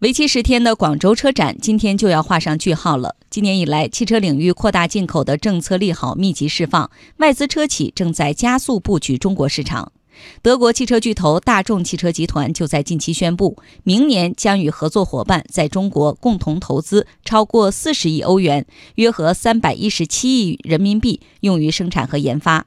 为期十天的广州车展今天就要画上句号了。今年以来，汽车领域扩大进口的政策利好密集释放，外资车企正在加速布局中国市场。德国汽车巨头大众汽车集团就在近期宣布，明年将与合作伙伴在中国共同投资超过四十亿欧元，约合三百一十七亿人民币，用于生产和研发。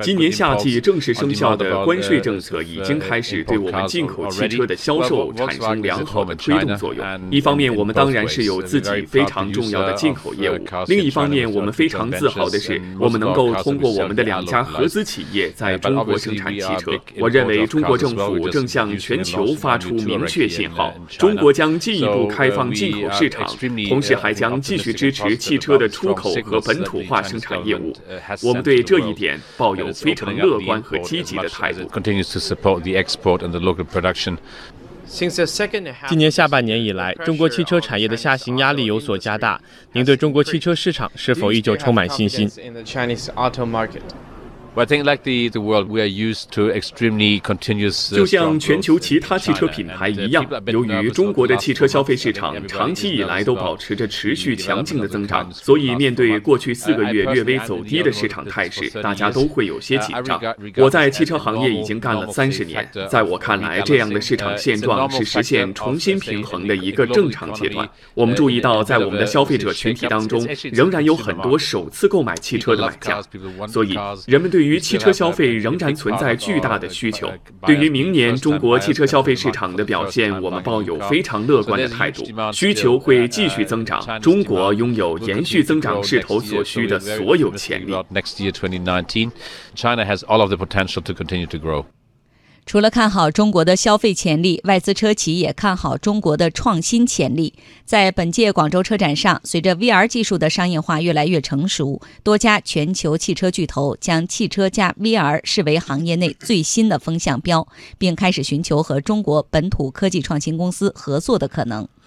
今年夏季正式生效的关税政策已经开始对我们进口汽车的销售产生良好的推动作用。一方面，我们当然是有自己非常重要的进口业务；另一方面，我们非常自豪的是，我们能够通过我们的两家合资企业在中国生产汽车。我认为，中国政府正向全球发出明确信号：中国将进一步开放进口市场，同时还将继续支持汽车的出口。和本土化生产业务，我们对这一点抱有非常乐观和积极的态度。今年下半年以来，中国汽车产业的下行压力有所加大。您对中国汽车市场是否依旧充满信心？就像全球其他汽车品牌一样，由于中国的汽车消费市场长期以来都保持着持续强劲的增长，所以面对过去四个月略微走低的市场态势，大家都会有些紧张。我在汽车行业已经干了三十年，在我看来，这样的市场现状是实现重新平衡的一个正常阶段。我们注意到，在我们的消费者群体当中，仍然有很多首次购买汽车的买家，所以人们对于对于汽车消费仍然存在巨大的需求。对于明年中国汽车消费市场的表现，我们抱有非常乐观的态度。需求会继续增长，中国拥有延续增长势头所需的所有潜力。除了看好中国的消费潜力，外资车企也看好中国的创新潜力。在本届广州车展上，随着 VR 技术的商业化越来越成熟，多家全球汽车巨头将汽车加 VR 视为行业内最新的风向标，并开始寻求和中国本土科技创新公司合作的可能。